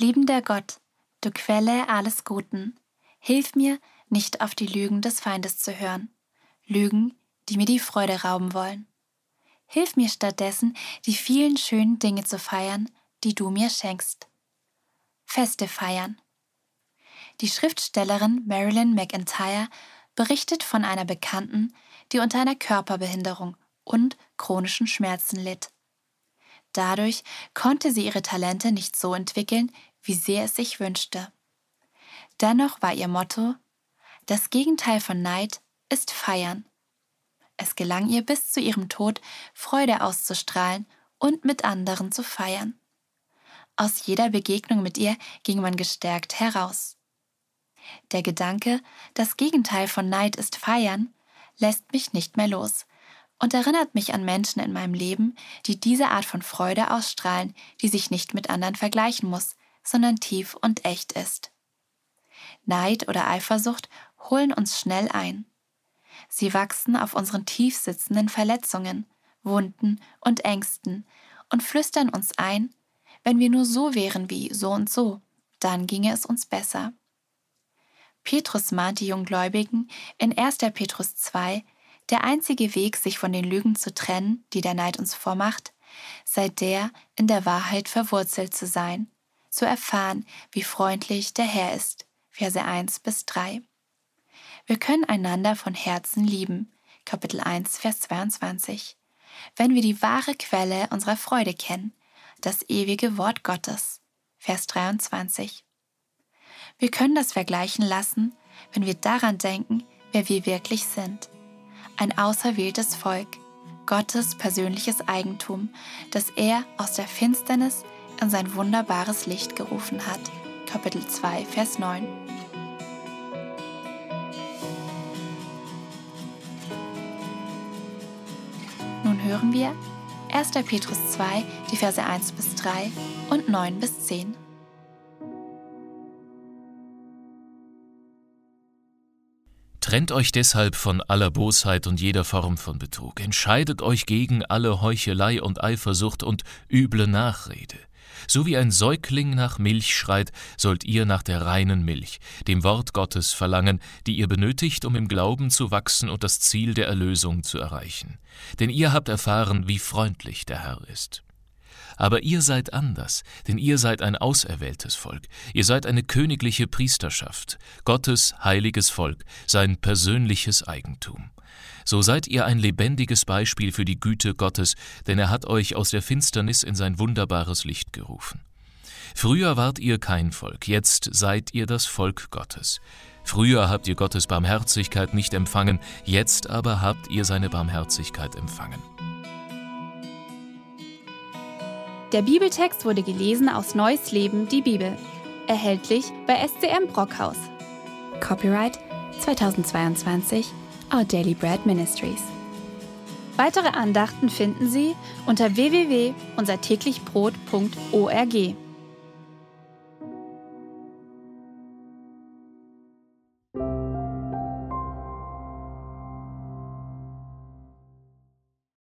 Liebender Gott, du Quelle alles Guten, hilf mir, nicht auf die Lügen des Feindes zu hören, Lügen, die mir die Freude rauben wollen. Hilf mir stattdessen, die vielen schönen Dinge zu feiern, die du mir schenkst. Feste feiern. Die Schriftstellerin Marilyn McIntyre berichtet von einer Bekannten, die unter einer Körperbehinderung und chronischen Schmerzen litt. Dadurch konnte sie ihre Talente nicht so entwickeln, wie sie es sich wünschte. Dennoch war ihr Motto, das Gegenteil von Neid ist Feiern. Es gelang ihr bis zu ihrem Tod, Freude auszustrahlen und mit anderen zu feiern. Aus jeder Begegnung mit ihr ging man gestärkt heraus. Der Gedanke, das Gegenteil von Neid ist Feiern, lässt mich nicht mehr los und erinnert mich an Menschen in meinem Leben, die diese Art von Freude ausstrahlen, die sich nicht mit anderen vergleichen muss, sondern tief und echt ist. Neid oder Eifersucht holen uns schnell ein. Sie wachsen auf unseren tief sitzenden Verletzungen, Wunden und Ängsten und flüstern uns ein, wenn wir nur so wären wie so und so, dann ginge es uns besser. Petrus mahnt die Junggläubigen in 1. Petrus 2, der einzige Weg, sich von den Lügen zu trennen, die der Neid uns vormacht, sei der, in der Wahrheit verwurzelt zu sein, zu erfahren, wie freundlich der Herr ist. Verse 1 bis 3. Wir können einander von Herzen lieben. Kapitel 1, Vers 22. Wenn wir die wahre Quelle unserer Freude kennen, das ewige Wort Gottes. Vers 23. Wir können das vergleichen lassen, wenn wir daran denken, wer wir wirklich sind. Ein auserwähltes Volk, Gottes persönliches Eigentum, das er aus der Finsternis in sein wunderbares Licht gerufen hat. Kapitel 2, Vers 9. Nun hören wir 1. Petrus 2, die Verse 1 bis 3 und 9 bis 10. Trennt euch deshalb von aller Bosheit und jeder Form von Betrug. Entscheidet euch gegen alle Heuchelei und Eifersucht und üble Nachrede. So wie ein Säugling nach Milch schreit, sollt ihr nach der reinen Milch, dem Wort Gottes, verlangen, die ihr benötigt, um im Glauben zu wachsen und das Ziel der Erlösung zu erreichen. Denn ihr habt erfahren, wie freundlich der Herr ist. Aber ihr seid anders, denn ihr seid ein auserwähltes Volk, ihr seid eine königliche Priesterschaft, Gottes heiliges Volk, sein persönliches Eigentum. So seid ihr ein lebendiges Beispiel für die Güte Gottes, denn er hat euch aus der Finsternis in sein wunderbares Licht gerufen. Früher wart ihr kein Volk, jetzt seid ihr das Volk Gottes. Früher habt ihr Gottes Barmherzigkeit nicht empfangen, jetzt aber habt ihr seine Barmherzigkeit empfangen. Der Bibeltext wurde gelesen aus Neues Leben, die Bibel. Erhältlich bei SCM Brockhaus. Copyright 2022 Our Daily Bread Ministries. Weitere Andachten finden Sie unter www.unsertäglichbrot.org.